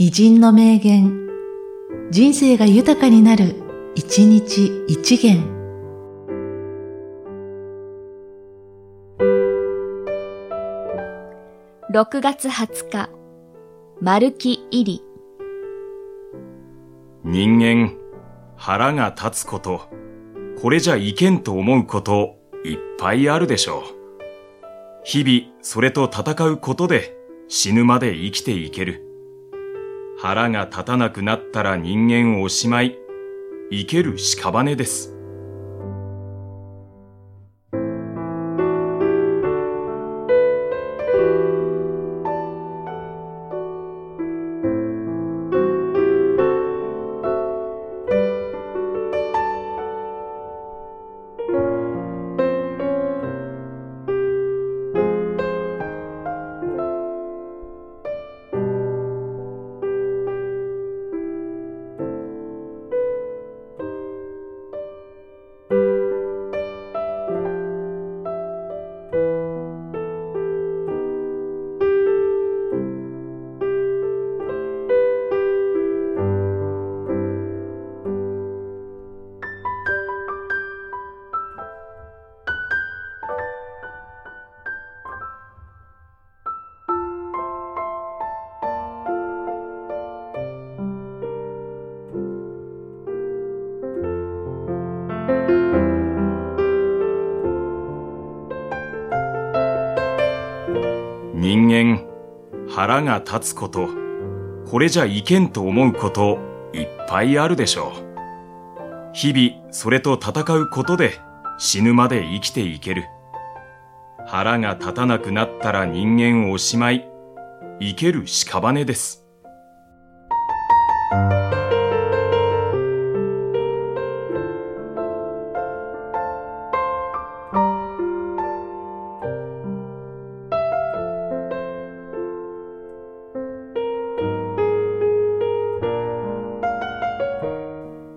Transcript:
偉人の名言、人生が豊かになる、一日一元。6月20日、丸木入り。人間、腹が立つこと、これじゃいけんと思うこと、いっぱいあるでしょう。日々、それと戦うことで、死ぬまで生きていける。腹が立たなくなったら人間おしまい。生ける屍です。人間、腹が立つこと、これじゃいけんと思うこと、いっぱいあるでしょう。日々、それと戦うことで、死ぬまで生きていける。腹が立たなくなったら人間おしまい。生ける屍です。